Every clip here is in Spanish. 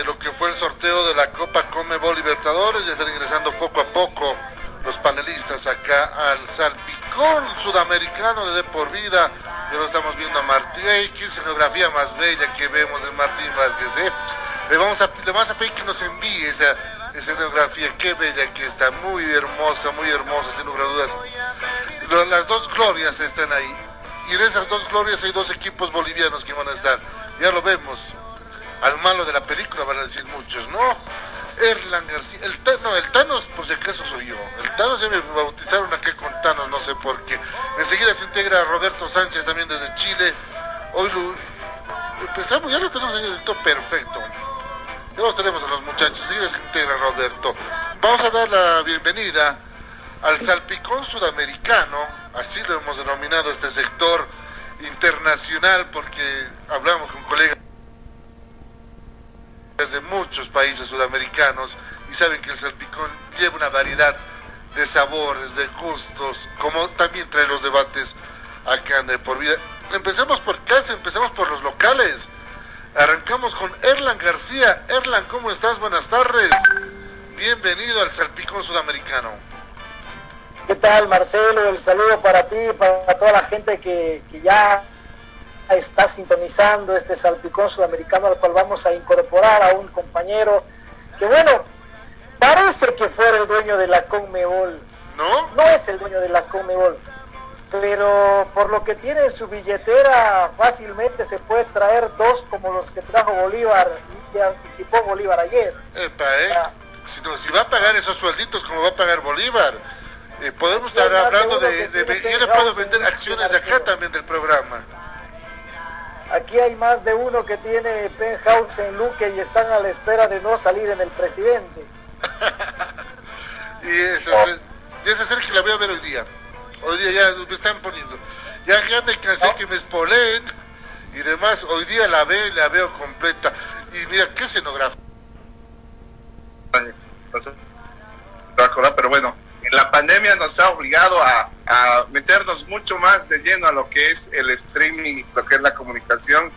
De lo que fue el sorteo de la Copa Comebol Libertadores. Ya están ingresando poco a poco los panelistas acá al salpicón sudamericano de De Por Vida. Ya lo estamos viendo a Martín. ¡Ey, qué escenografía más bella que vemos de Martín Vázquez! ¿eh? Le, vamos a, le vamos a pedir que nos envíe esa escenografía. ¡Qué bella que está! Muy hermosa, muy hermosa, sin lugar a dudas. Las dos glorias están ahí. Y en esas dos glorias hay dos equipos bolivianos que van a estar. Ya lo vemos al malo de la película van a decir muchos, ¿no? Erlan García, el el Thanos por si acaso soy yo, el Thanos ya me bautizaron aquí con Thanos, no sé por qué. Enseguida se integra Roberto Sánchez también desde Chile. Hoy lo empezamos, ya lo tenemos en el top perfecto. Ya lo tenemos a los muchachos, enseguida se integra Roberto. Vamos a dar la bienvenida al salpicón sudamericano, así lo hemos denominado este sector internacional porque hablamos con colegas de muchos países sudamericanos y saben que el salpicón lleva una variedad de sabores, de gustos, como también trae los debates acá en por vida. Empecemos por casa, empezamos por los locales. Arrancamos con Erlan García. Erlan, ¿cómo estás? Buenas tardes. Bienvenido al salpicón sudamericano. ¿Qué tal, Marcelo? El saludo para ti, para toda la gente que, que ya está sintonizando este salpicón sudamericano al cual vamos a incorporar a un compañero que, bueno, parece que fuera el dueño de la Conmebol. ¿No? No es el dueño de la Conmebol, pero por lo que tiene en su billetera fácilmente se puede traer dos como los que trajo Bolívar y que anticipó Bolívar ayer. Epa, ¿eh? Si, no- si va a pagar esos suelditos como va a pagar Bolívar, eh, podemos estar hablando de, de- Yo que puedo vender en- acciones de acá también del programa. Aquí hay más de uno que tiene penthouse en Luque y están a la espera de no salir en el presidente. Y esa, y esa que la voy a ver hoy día. Hoy día ya me están poniendo. Ya, ya me cansé que me espoleen y demás. Hoy día la veo y la veo completa. Y mira, qué escenografía. acordar, pero bueno, la pandemia nos ha obligado a, meternos mucho más de lleno a lo que es el streaming, lo que es la comunicación,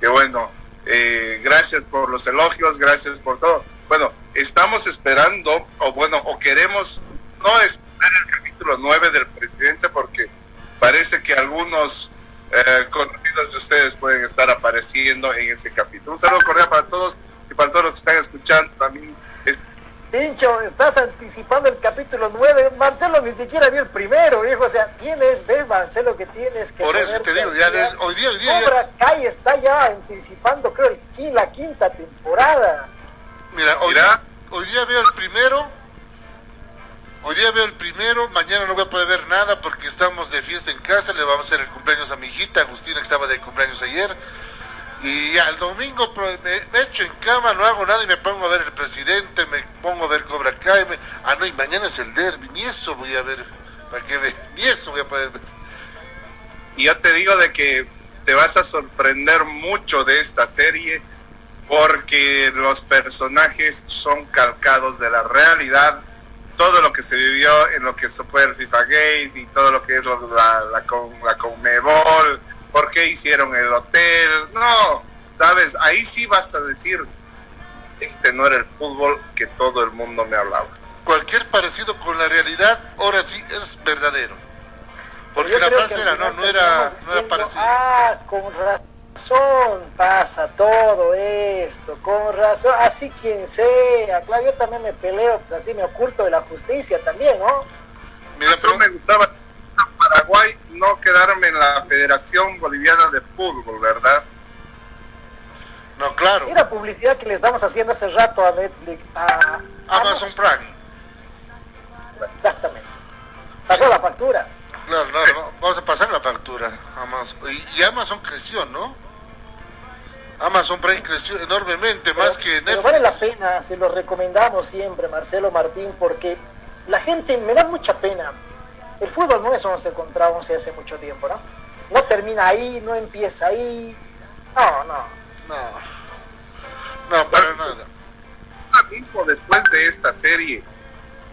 que bueno, eh, gracias por los elogios, gracias por todo. Bueno, estamos esperando, o bueno, o queremos no esperar el capítulo 9 del presidente porque parece que algunos eh, conocidos de ustedes pueden estar apareciendo en ese capítulo. Un saludo cordial para todos y para todos los que están escuchando también. Es- Pincho, estás anticipando el capítulo 9. Marcelo ni siquiera vio el primero, viejo. O sea, tienes, ves, Marcelo, que tienes que. Por eso te digo, ya des- hoy día, hoy día, ya- Cobra Kai está ya anticipando, creo, el la quinta temporada. Mira, hoy, Mira. hoy día veo el primero. Hoy día veo el primero, mañana no voy a poder ver nada porque estamos de fiesta en casa, le vamos a hacer el cumpleaños a mi hijita Agustina que estaba de cumpleaños ayer. Y al domingo pro- me, echo en cama, no hago nada y me pongo a ver el presidente, me pongo a ver Cobra Kai. me- ah, no, y mañana es el derby, ni eso voy a ver, para que ve, ni eso voy a poder ver. Y yo te digo de que te vas a sorprender mucho de esta serie porque los personajes son calcados de la realidad. Todo lo que se vivió en lo que fue el FIFA Gate y todo lo que es lo- la, la, con- la Conmebol, por qué hicieron el hotel. No, sabes, ahí sí vas a decir, este no era el fútbol que todo el mundo me hablaba. Cualquier parecido con la realidad, ahora sí es verdadero. Porque Yo la frase era, no, no era, no era parecido. Ah, con razón razón pasa todo esto, con razón, así quien sea, claro, yo también me peleo, pues así me oculto de la justicia también, ¿no? Mira, pero me gustaba Paraguay no quedarme en la Federación Boliviana de Fútbol, ¿verdad? No, claro. Mira publicidad que le estamos haciendo hace rato a Netflix, a Amazon Prime. Exactamente. Pasó la factura. Claro, claro, vamos a pasar la factura. Amazon. Y, y Amazon creció, ¿no? Amazon Prime creció enormemente, más que Pero Netflix. vale la pena, se lo recomendamos siempre, Marcelo Martín, porque la gente me da mucha pena. El fútbol no es 11 contra 11 hace mucho tiempo, ¿no? No termina ahí, no empieza ahí. No, no. No, no, para nada. Ahora mismo, después de esta serie,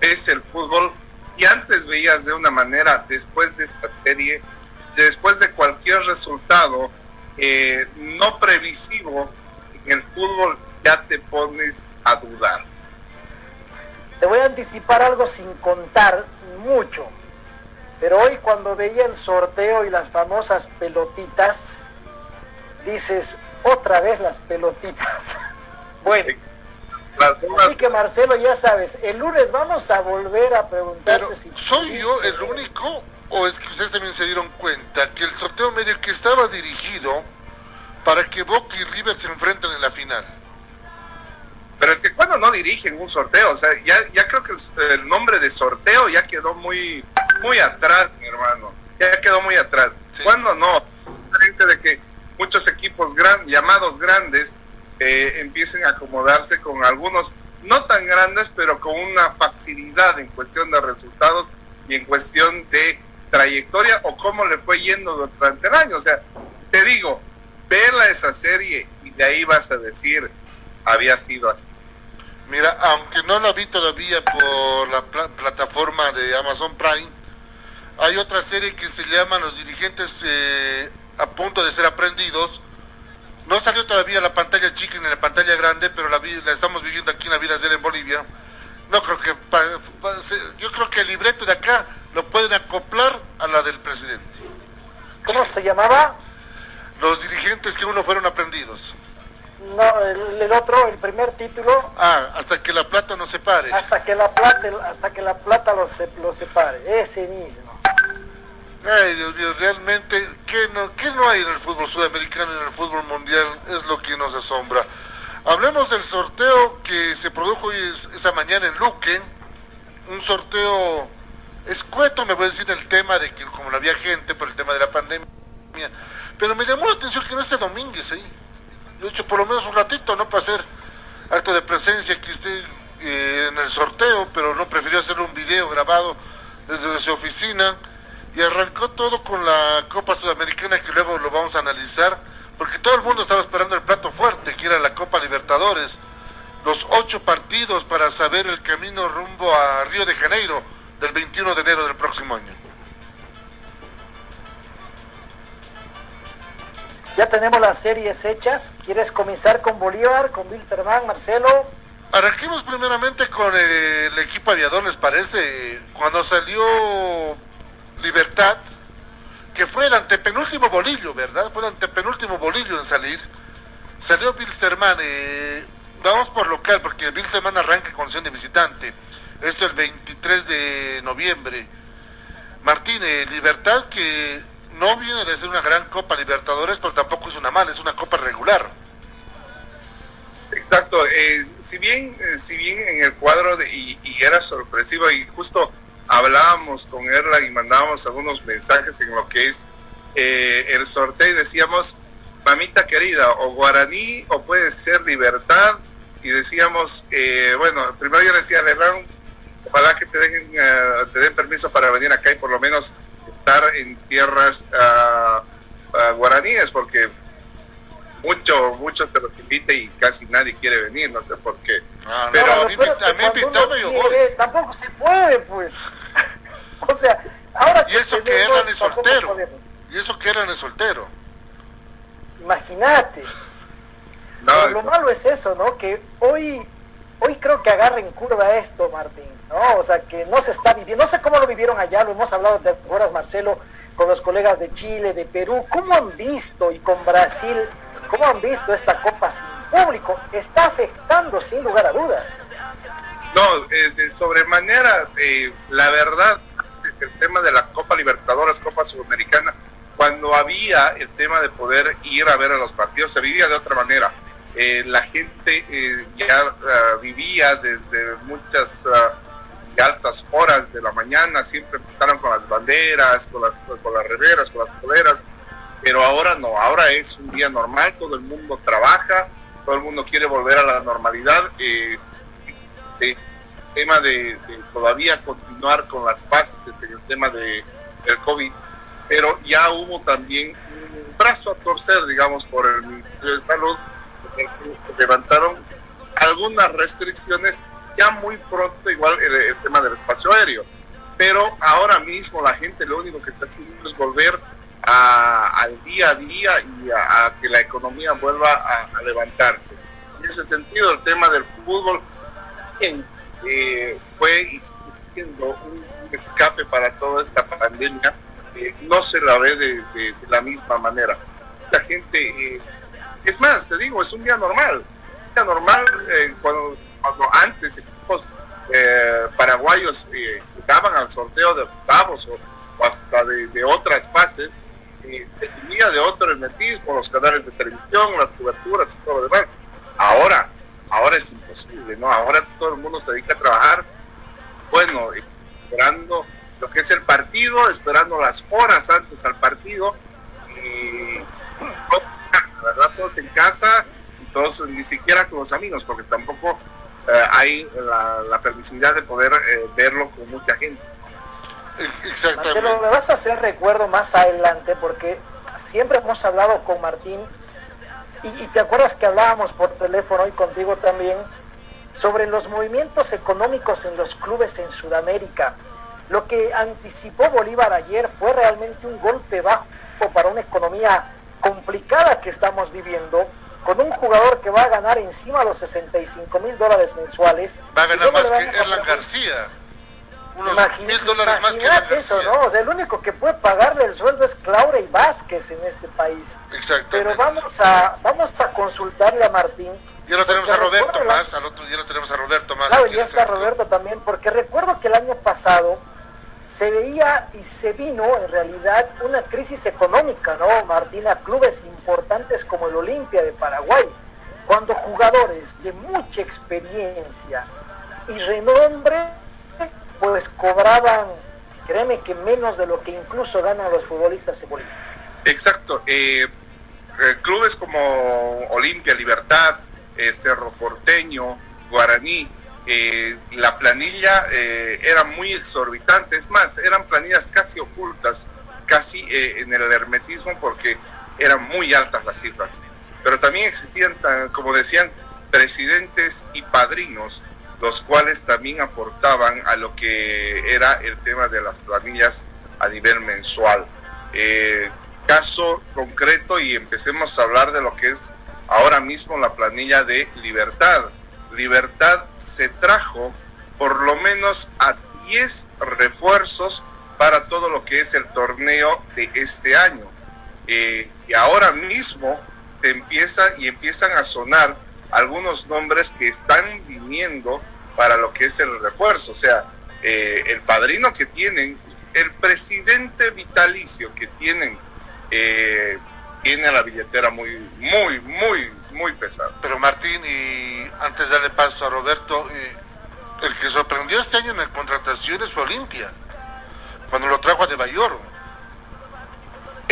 es el fútbol y antes veías de una manera, después de esta serie, después de cualquier resultado eh, no previsivo, en el fútbol ya te pones a dudar. Te voy a anticipar algo sin contar mucho. Pero hoy cuando veía el sorteo y las famosas pelotitas, dices, otra vez las pelotitas. bueno, así que Marcelo, ya sabes, el lunes vamos a volver a preguntarte Pero, si... ¿soy yo el único o es que ustedes también se dieron cuenta que el sorteo medio que estaba dirigido para que Boca y River se enfrenten en la final? Pero es que cuando no dirigen un sorteo, o sea, ya, ya creo que el, el nombre de sorteo ya quedó muy, muy atrás, mi hermano. Ya quedó muy atrás. Sí. Cuando no, Diferente de que muchos equipos gran, llamados grandes eh, empiecen a acomodarse con algunos no tan grandes, pero con una facilidad en cuestión de resultados y en cuestión de trayectoria o cómo le fue yendo durante el año. O sea, te digo, vela esa serie y de ahí vas a decir, había sido así. Mira, aunque no la vi todavía por la pla- plataforma de Amazon Prime, hay otra serie que se llama Los dirigentes eh, a punto de ser aprendidos. No salió todavía la pantalla chica ni la pantalla grande, pero la, vi- la estamos viviendo aquí en la vida de él en Bolivia. No creo que pa- pa- se- yo creo que el libreto de acá lo pueden acoplar a la del presidente. ¿Cómo se llamaba? Los dirigentes que uno fueron aprendidos. No, el, el otro, el primer título, Ah, hasta que la plata no se pare. hasta que la plata, hasta que la plata lo, se- lo separe, ese mismo. Ay, Dios mío, realmente, ¿qué no, qué no hay en el fútbol sudamericano y en el fútbol mundial? Es lo que nos asombra. Hablemos del sorteo que se produjo hoy es- esta mañana en Luque. Un sorteo escueto, me voy a decir, el tema de que como no había gente por el tema de la pandemia. Pero me llamó la atención que no esté Domínguez ahí. Yo he hecho por lo menos un ratito, ¿no? Para hacer acto de presencia que esté eh, en el sorteo, pero no prefirió hacer un video grabado desde su oficina y arrancó todo con la Copa Sudamericana que luego lo vamos a analizar, porque todo el mundo estaba esperando el plato fuerte, que era la Copa Libertadores, los ocho partidos para saber el camino rumbo a Río de Janeiro del 21 de enero del próximo año. Ya tenemos las series hechas. ¿Quieres comenzar con Bolívar, con Wilterman, Marcelo? Arranquemos primeramente con eh, el equipo aviador, ¿les parece? Cuando salió Libertad, que fue el antepenúltimo bolillo, ¿verdad? Fue el antepenúltimo bolillo en salir. Salió Bilsterman, eh, vamos por local, porque Bilsterman arranca con condición de visitante. Esto el 23 de noviembre. Martínez, Libertad que no viene de ser una gran Copa Libertadores, pero tampoco es una mala, es una Copa regular. Exacto, eh, si bien eh, si bien en el cuadro de, y era sorpresivo y justo hablábamos con Erla y mandábamos algunos mensajes en lo que es eh, el sorteo y decíamos, mamita querida, o guaraní o puede ser libertad y decíamos, eh, bueno, primero yo decía a Lebrón, ojalá que te den, eh, te den permiso para venir acá y por lo menos estar en tierras ah, guaraníes porque mucho, mucho te los invita y casi nadie quiere venir, no sé por qué. No, Pero a mí, me- Tampoco se puede, pues. o sea, ahora Y eso que eran el soltero. Y eso que eran el soltero. Imagínate. No, lo malo es eso, ¿no? Que hoy, hoy creo que agarra en curva esto, Martín, ¿no? O sea, que no se está viviendo, no sé cómo lo vivieron allá, lo hemos hablado de horas, Marcelo, con los colegas de Chile, de Perú. ¿Cómo han visto y con Brasil, cómo han visto esta Copa sin público? Está afectando sin lugar a dudas. No, eh, de sobremanera, eh, la verdad, el tema de la Copa Libertadores, Copa Sudamericana, cuando había el tema de poder ir a ver a los partidos, se vivía de otra manera. Eh, la gente ya uh, vivía desde muchas uh, altas horas de la mañana, siempre empezaron con las banderas, con las, con las reveras, con las poleras, pero ahora no, ahora es un día normal, todo el mundo trabaja, todo el mundo quiere volver a la normalidad. Eh, el tema de, todavía continuar con las pases en el tema de, del COVID, pero ya hubo también un brazo a torcer, digamos, por el Ministerio de Salud, levantaron algunas restricciones ya muy pronto, igual el, el, tema del espacio aéreo. Pero ahora mismo la gente lo único que está haciendo es volver a, al día a día y a, que la economía vuelva a, levantarse. En ese sentido, el tema del fútbol eh, fue siendo un, escape para toda esta pandemia. Eh, no se la ve de, la misma manera. La gente eh, es más, te digo, es un día normal. Un día normal cuando, antes equipos paraguayos jugaban al sorteo de octavos o, hasta de, otras fases, de otro hermetismo, los canales de televisión, las coberturas y todo lo demás. Ahora, ahora es imposible, ¿no? Ahora todo el mundo se dedica a trabajar, bueno, esperando lo que es el partido, esperando las horas antes al partido y ¿verdad? Todos en casa, todos ni siquiera con los amigos, porque tampoco eh, hay la, la, permisibilidad de poder eh, verlo con mucha gente. Exactamente. Marcelo, me vas a hacer recuerdo más adelante, porque siempre hemos hablado con Martín, y, y te acuerdas que hablábamos por teléfono y contigo también, sobre los movimientos económicos en los clubes en Sudamérica. Lo que anticipó Bolívar ayer fue realmente un golpe bajo para una economía complicada que estamos viviendo, con un jugador que va a ganar encima los 65 mil dólares mensuales. Va a ganar más que Erlan García. Unos Imagina, mil dólares más que Erlan eso. ¿no? O sea, el único que puede pagarle el sueldo es Claure y Vázquez en este país. Pero vamos a, vamos a consultarle a Martín. Ya lo tenemos a Roberto más, al otro día lo tenemos a Roberto más. Claro, ya está Roberto también, porque recuerdo que el año pasado se veía y se vino en realidad una crisis económica, ¿no, Martina? Clubes importantes como el Olimpia de Paraguay, cuando jugadores de mucha experiencia y renombre, pues cobraban, créeme que menos de lo que incluso ganan los futbolistas en Bolivia. Exacto. Eh, eh, clubes como Olimpia, Libertad, eh, Cerro Porteño, Guaraní, la planilla era muy exorbitante, es más, eran planillas casi ocultas, casi en el hermetismo porque eran muy altas las cifras. Pero también existían, como decían, presidentes y padrinos, los cuales también aportaban a lo que era el tema de las planillas a nivel mensual. Eh, caso concreto y empecemos a hablar de lo que es ahora mismo la planilla de libertad. Libertad se trajo por lo menos a 10 refuerzos para todo lo que es el torneo de este año. Eh, y ahora mismo empieza y empiezan a sonar algunos nombres que están viniendo para lo que es el refuerzo. O sea, eh, el padrino que tienen, el presidente vitalicio que tienen, eh, tiene la billetera muy, muy, muy, muy pesada. Pero Martín, y antes de darle paso a Roberto, eh, el que sorprendió este año en las contrataciones fue Olimpia, cuando lo trajo a De Bayor.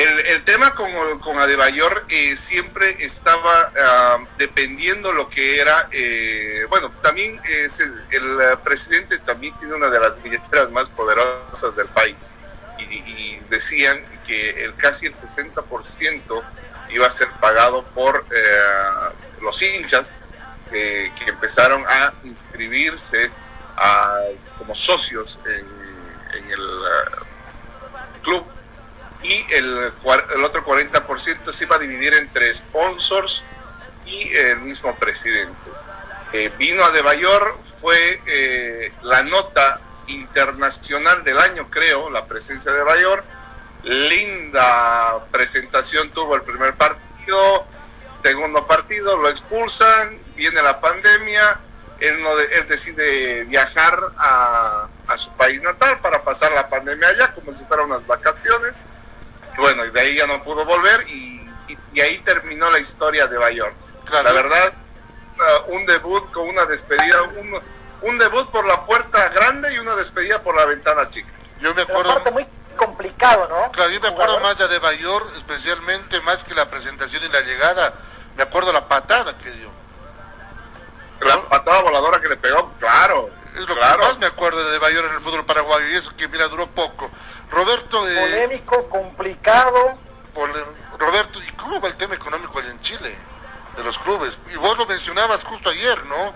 El, tema con, con Adebayor eh, siempre estaba uh, dependiendo lo que era, eh, bueno, también el presidente también tiene una de las billeteras más poderosas del país. Y, decían que casi el 60% iba a ser pagado por eh, los hinchas que empezaron a inscribirse como socios en, el club y el, el otro 40% se iba a dividir entre sponsors y el mismo presidente. Eh, vino a De Bayor, fue eh, la nota internacional del año, creo, la presencia de Bayor, linda presentación tuvo el primer partido, segundo partido lo expulsan, viene la pandemia, él, no él decide viajar a, a, su país natal para pasar la pandemia allá como si fueran unas vacaciones. Bueno, y de ahí ya no pudo volver y, y, y ahí terminó la historia de Bayern. Claro. La verdad, uh, un debut con una despedida, un, un debut por la puerta grande y una despedida por la ventana chica. Yo me acuerdo... Parte muy complicado, ¿no? Claro, yo me acuerdo más de Bayor, especialmente más que la presentación y la llegada. Me acuerdo la patada que dio. La ¿no? patada voladora que le pegó, claro. Es lo claro. que más me acuerdo de Bayor en el fútbol paraguayo y eso que mira duró poco. Roberto... Eh, Polémico, complicado. Pole... Roberto, ¿y cómo va el tema económico allá en Chile? De los clubes. Y vos lo mencionabas justo ayer, ¿no?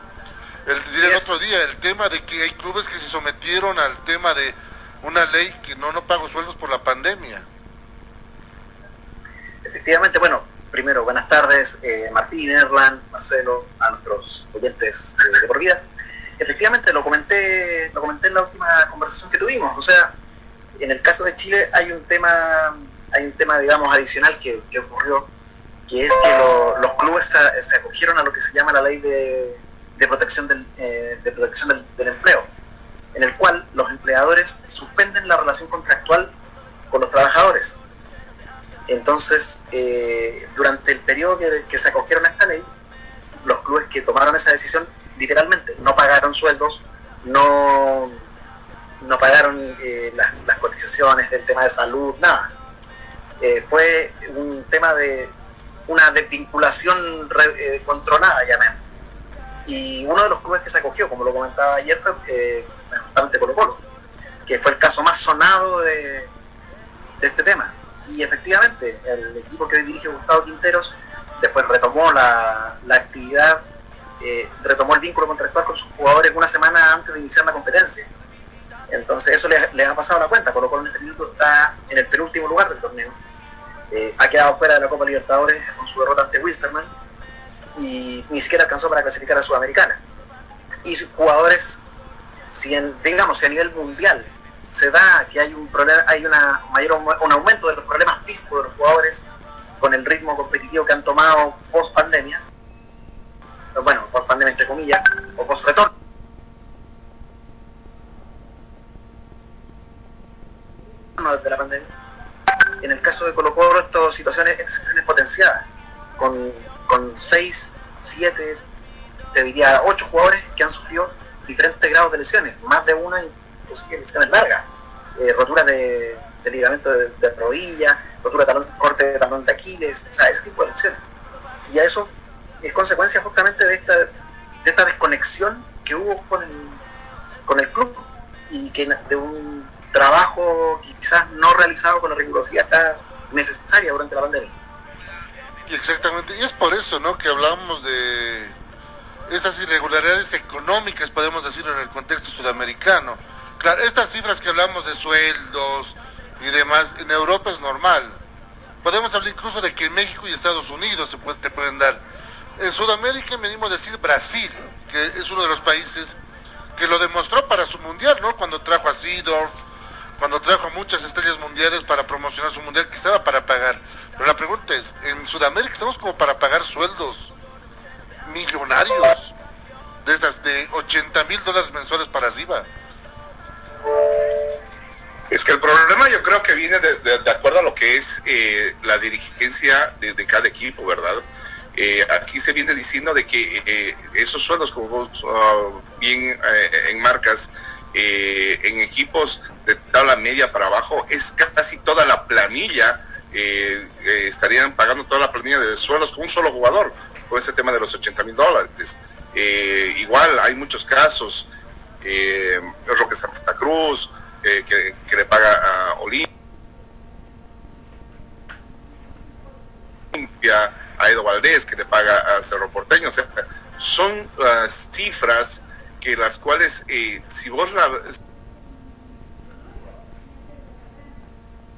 El, el yes. otro día, el tema de que hay clubes que se sometieron al tema de una ley que no, no pago sueldos por la pandemia. Efectivamente, bueno, primero, buenas tardes, eh, Martín, Erlan, Marcelo, a nuestros oyentes eh, de por vida. Efectivamente, lo comenté, lo comenté en la última conversación que tuvimos. O sea, en el caso de Chile hay un tema, hay un tema, digamos, adicional que, ocurrió, que es que lo, los clubes se, acogieron a lo que se llama la ley de, protección del, eh, del, empleo en el cual los empleadores suspenden la relación contractual con los trabajadores. Entonces, eh, durante el periodo que, se acogieron a esta ley, los clubes que tomaron esa decisión, literalmente, no pagaron sueldos, no, no pagaron eh, las, cotizaciones del tema de salud, nada. Eh, fue un tema de una desvinculación re, controlada, llamemos. Y uno de los clubes que se acogió, como lo comentaba ayer, fue justamente Colo Colo, que fue el caso más sonado de, de, este tema. Y efectivamente, el equipo que dirige Gustavo Quinteros después retomó la, la actividad, eh, retomó el vínculo contractual con sus jugadores una semana antes de iniciar la competencia. Entonces eso les, ha pasado la cuenta, Colo Colo en este minuto está en el penúltimo lugar del torneo. Eh, ha quedado fuera de la Copa Libertadores con su derrota ante Wilstermann y ni siquiera alcanzó para clasificar a Sudamericana. Y sus jugadores si en, digamos, si a nivel mundial se da que hay un problema, hay una mayor un aumento de los problemas físicos de los jugadores con el ritmo competitivo que han tomado post pandemia, bueno, post pandemia entre comillas, o post retorno. Desde la pandemia. En el caso de Colo Colo, estas situaciones, estas situaciones potenciadas, con, con 6, 7, te diría 8 jugadores que han sufrido diferentes grados de lesiones, más de una, inclusive lesiones largas, eh, roturas de, de, ligamento de, de, rodilla, rotura de talón, corte de talón de Aquiles, o sea, ese tipo de lesiones. Y a eso es consecuencia justamente de esta, de esta desconexión que hubo con el, con el club y que de un trabajo quizás no realizado con la rigurosidad necesaria durante la pandemia. Exactamente, y es por eso, ¿no?, que hablamos de estas irregularidades económicas, podemos decirlo en el contexto sudamericano. Claro, estas cifras que hablamos de sueldos y demás, en Europa es normal. Podemos hablar incluso de que en México y Estados Unidos se te pueden dar. En Sudamérica venimos a decir Brasil, que es uno de los países que lo demostró para su mundial, ¿no? Cuando trajo a Seedorf, cuando trajo muchas estrellas mundiales para promocionar su mundial, que estaba para pagar. Pero la pregunta es, ¿en Sudamérica estamos como para pagar sueldos millonarios, de estas de 80 mil dólares mensuales para arriba. Es que el problema yo creo que viene de, de, acuerdo a lo que es eh, la dirigencia de, cada equipo, ¿verdad? Eh, aquí se viene diciendo de que eh, esos sueldos, como vos uh, bien en marcas, en equipos de tabla media para abajo, es casi toda la planilla, estarían pagando toda la planilla de sueldos con un solo jugador con ese tema de los 80 mil dólares. Eh, igual hay muchos casos, eh, Roque Santa Cruz, eh, que, le paga a Olimpia, a Edo Valdés, que le paga a Cerro Porteño. Son las cifras que las cuales, eh, si vos la,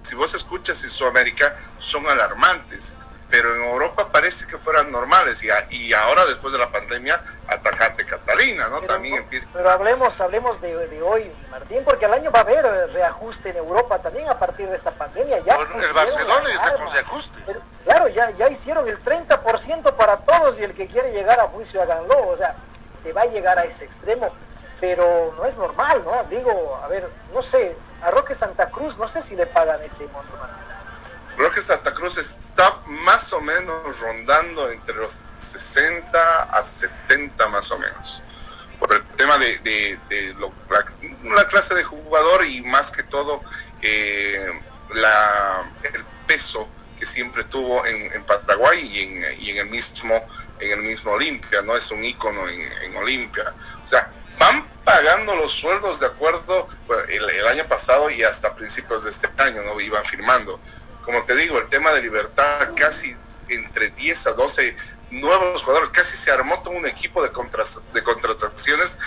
si vos escuchas en Sudamérica, son alarmantes. pero en Europa parece que fueran normales y, y ahora después de la pandemia atacate Catalina, ¿no? Pero, También empieza... Pero hablemos, hablemos de, de, hoy, Martín, porque al año va a haber reajuste en Europa también a partir de esta pandemia. Ya bueno, el Barcelona está con reajuste. Pero, claro, ya, ya hicieron el 30% para todos y el que quiere llegar a juicio háganlo, o sea, va a llegar a ese extremo, pero no es normal, ¿no? Digo, a ver, no sé, a Roque Santa Cruz, no sé si le pagan ese monto. Roque Santa Cruz está más o menos rondando entre los 60 a 70 más o menos. Por el tema de, la, la, clase de jugador y más que todo eh, la, el peso que siempre tuvo en, en Paraguay y en, el mismo en el mismo Olimpia, no es un ícono en, Olimpia. O sea, van pagando los sueldos de acuerdo el, año pasado y hasta principios de este año, ¿no? Iban firmando como te digo, el tema de libertad, casi entre 10 a 12 nuevos jugadores, casi se armó todo un equipo de, contras, de contrataciones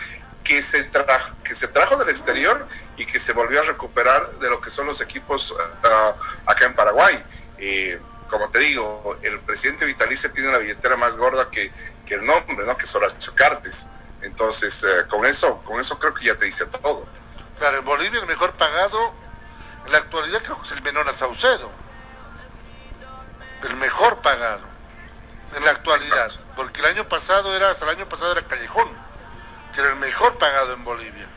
que se, tra que se trajo del exterior y que se volvió a recuperar de lo que son los equipos uh, acá en Paraguay. Eh, como te digo, el presidente vitalicio tiene la billetera más gorda que, que el nombre, ¿no? Que es Horacio Cartes. Entonces, eh, con eso, con eso creo que ya te dice todo. Claro, en Bolivia el mejor pagado en la actualidad creo que es el Menona Saucedo el mejor pagado en la actualidad, porque el año pasado era, hasta el año pasado era Callejón, que era el mejor pagado en Bolivia.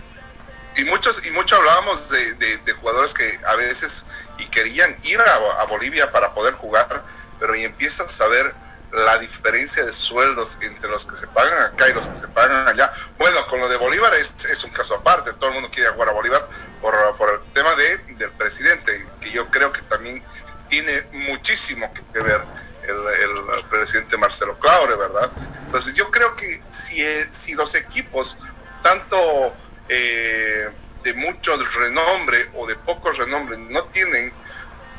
Y muchos, y mucho hablábamos de, de, de jugadores que a veces y querían ir a, Bolivia para poder jugar, pero y empiezas a ver la diferencia de sueldos entre los que se pagan acá y los que se pagan allá. Bueno, con lo de Bolívar es, es un caso aparte, todo el mundo quiere jugar a Bolívar por, por el tema de, del presidente, que yo creo que también tiene muchísimo que ver el, el, presidente Marcelo Claure, ¿verdad? Entonces yo creo que si, si los equipos, tanto eh, de mucho renombre o de poco renombre, no tienen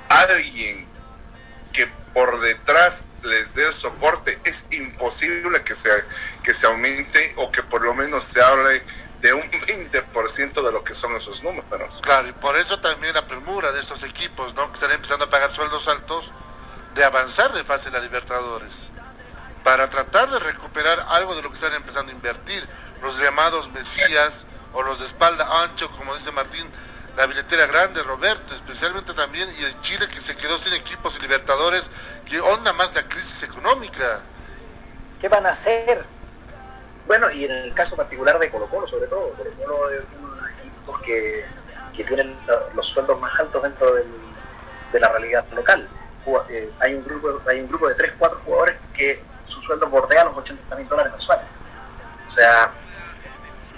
alguien que por detrás les dé el soporte, es imposible que se, que se aumente o que por lo menos se hable de un 20% de lo que son esos números. Claro, y por eso también la premura de estos equipos, ¿no? Que están empezando a pagar sueldos altos, de avanzar de fase en la Libertadores, para tratar de recuperar algo de lo que están empezando a invertir, los llamados Mesías o los de espalda ancho, como dice Martín, la billetera grande, Roberto, especialmente también, y el Chile que se quedó sin equipos y Libertadores, que onda más la crisis económica. ¿Qué van a hacer? Bueno, y en el caso particular de Colo Colo, sobre todo, Colo Colo es uno de los equipos que, que tienen los sueldos más altos dentro de la realidad local. Eh, hay, un grupo, hay un grupo de 3, 4 jugadores que su sueldo bordea los 80 mil dólares mensuales. O sea,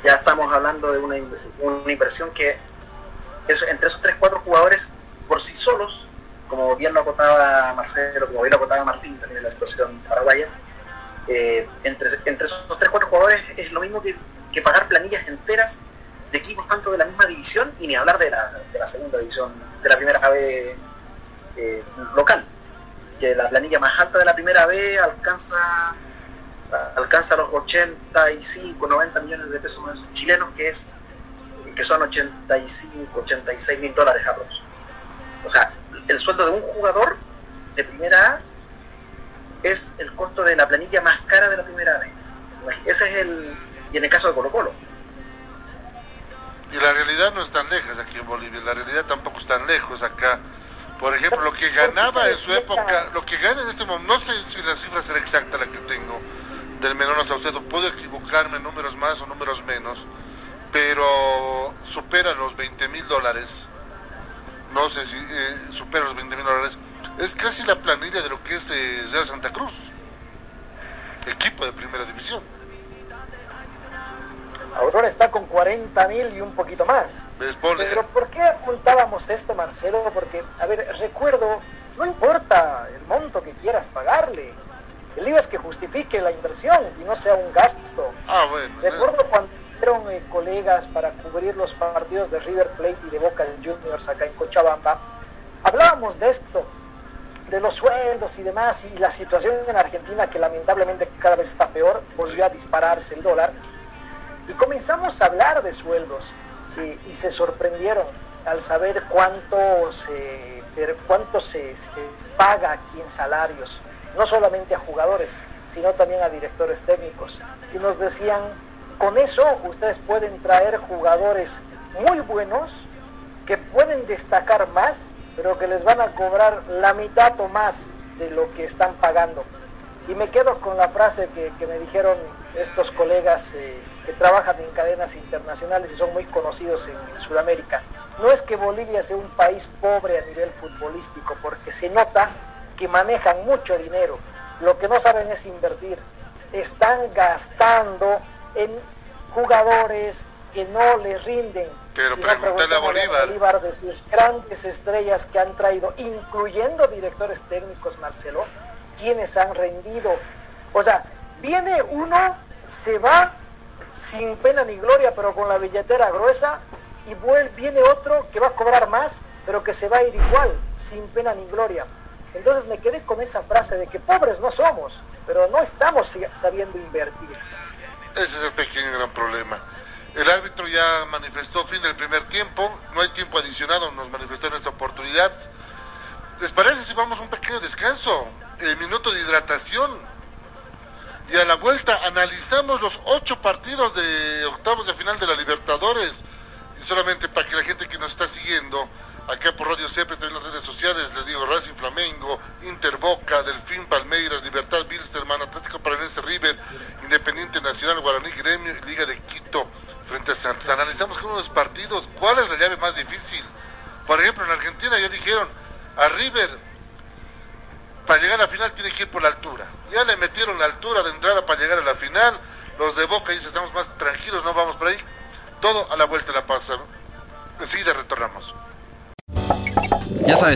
ya estamos hablando de una, una inversión que entre esos 3, 4 jugadores por sí solos, como bien lo acotaba Marcelo, como bien lo acotaba Martín también en la situación paraguaya, eh, entre, entre esos 3, 4 jugadores es lo mismo que, que, pagar planillas enteras de equipos tanto de la misma división y ni hablar de la, de la segunda división, de la primera B eh, local, que la planilla más alta de la primera B alcanza alcanza los 85, 90 millones de pesos chilenos, que es que son 85, 86 mil dólares a todos. O sea, el sueldo de un jugador de primera A es el costo de la planilla más cara de la primera vez. Ese es el. Y en el caso de Colo Colo. Y la realidad no es tan lejos aquí en Bolivia, la realidad tampoco es tan lejos acá. Por ejemplo, lo que ganaba en su época, lo que gana en este momento, no sé si la cifra será exacta la que tengo del menor a Saucedo, puedo equivocarme en números más o números menos, pero supera los 20 mil dólares. No sé si eh, supera los 20 mil dólares es casi la planilla de lo que es eh, Real Santa Cruz, equipo de primera división. Aurora está con 40 mil y un poquito más. Pero ¿por qué apuntábamos esto, Marcelo? Porque, a ver, recuerdo, no importa el monto que quieras pagarle, el lío es que justifique la inversión y no sea un gasto. Ah, bueno. Recuerdo cuando fueron eh, colegas para cubrir los partidos de River Plate y de Boca Juniors acá en Cochabamba, hablábamos de esto, de los sueldos y demás, y la situación en Argentina, que lamentablemente cada vez está peor, volvió a dispararse el dólar, y comenzamos a hablar de sueldos, y, y se sorprendieron al saber cuánto se, cuánto se, se, paga aquí en salarios. No solamente a jugadores, sino también a directores técnicos. Y nos decían, con eso ustedes pueden traer jugadores muy buenos, que pueden destacar más, pero que les van a cobrar la mitad o más de lo que están pagando. Y me quedo con la frase que, me dijeron estos colegas eh, que trabajan en cadenas internacionales y son muy conocidos en Sudamérica. No es que Bolivia sea un país pobre a nivel futbolístico, porque se nota que manejan mucho dinero. Lo que no saben es invertir. Están gastando en jugadores que no les rinden. Pero pregúntale a pregúntale Bolívar. de sus grandes estrellas que han traído, incluyendo directores técnicos, Marcelo, quienes han rendido. O sea, viene uno, se va sin pena ni gloria, pero con la billetera gruesa, y viene otro que va a cobrar más, pero que se va a ir igual, sin pena ni gloria. Entonces me quedé con esa frase de que pobres no somos, pero no estamos sabiendo invertir. Ese es el pequeño gran problema. El árbitro ya manifestó fin del primer tiempo, no hay tiempo adicionado, nos manifestó en esta oportunidad. ¿Les parece si vamos a un pequeño descanso? El minuto de hidratación. Y a la vuelta analizamos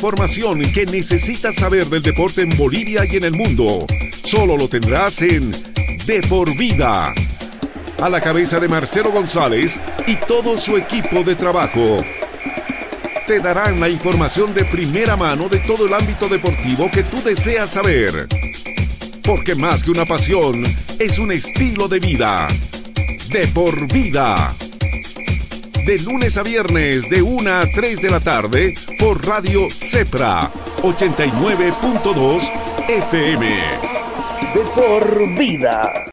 Información que necesitas saber del deporte en Bolivia y en el mundo, solo lo tendrás en De por Vida. A la cabeza de Marcelo González y todo su equipo de trabajo. Te darán la información de primera mano de todo el ámbito deportivo que tú deseas saber. Porque más que una pasión, es un estilo de vida. De por vida de lunes a viernes de 1 a 3 de la tarde por Radio Cepra 89.2 FM. De por vida.